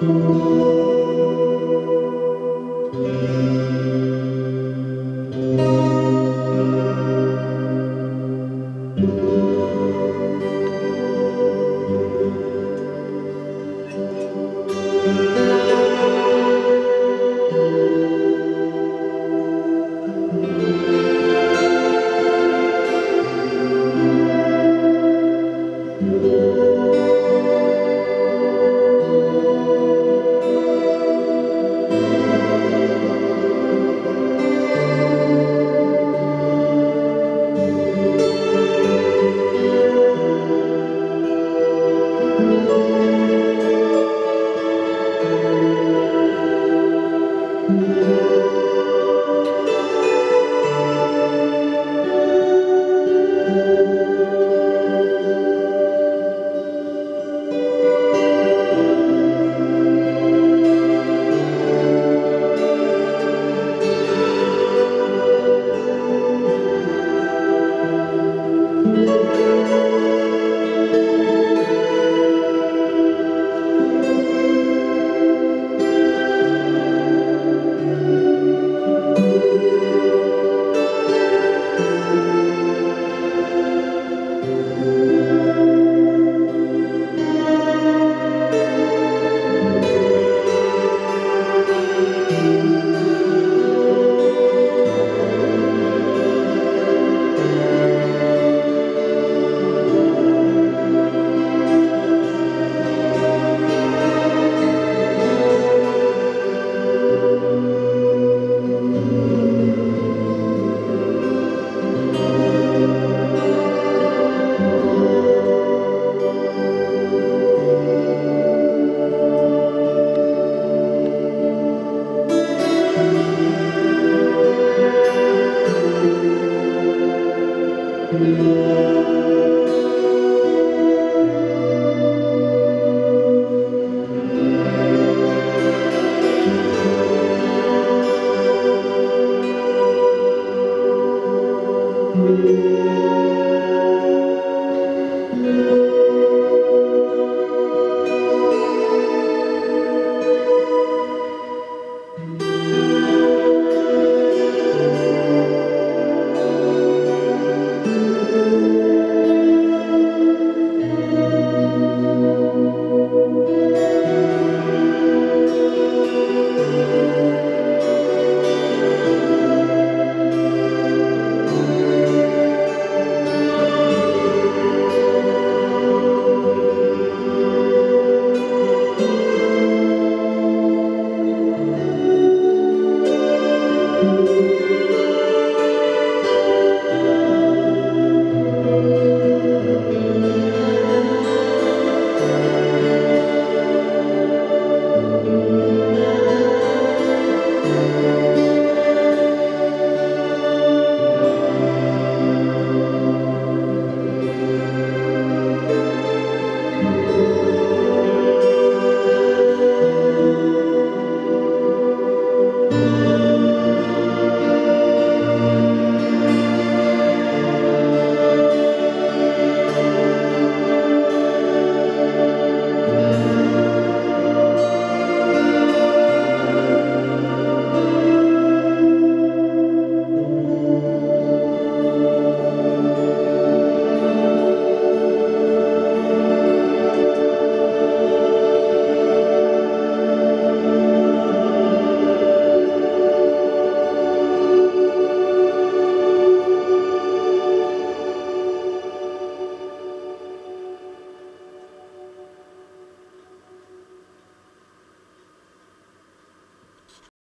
thank you Música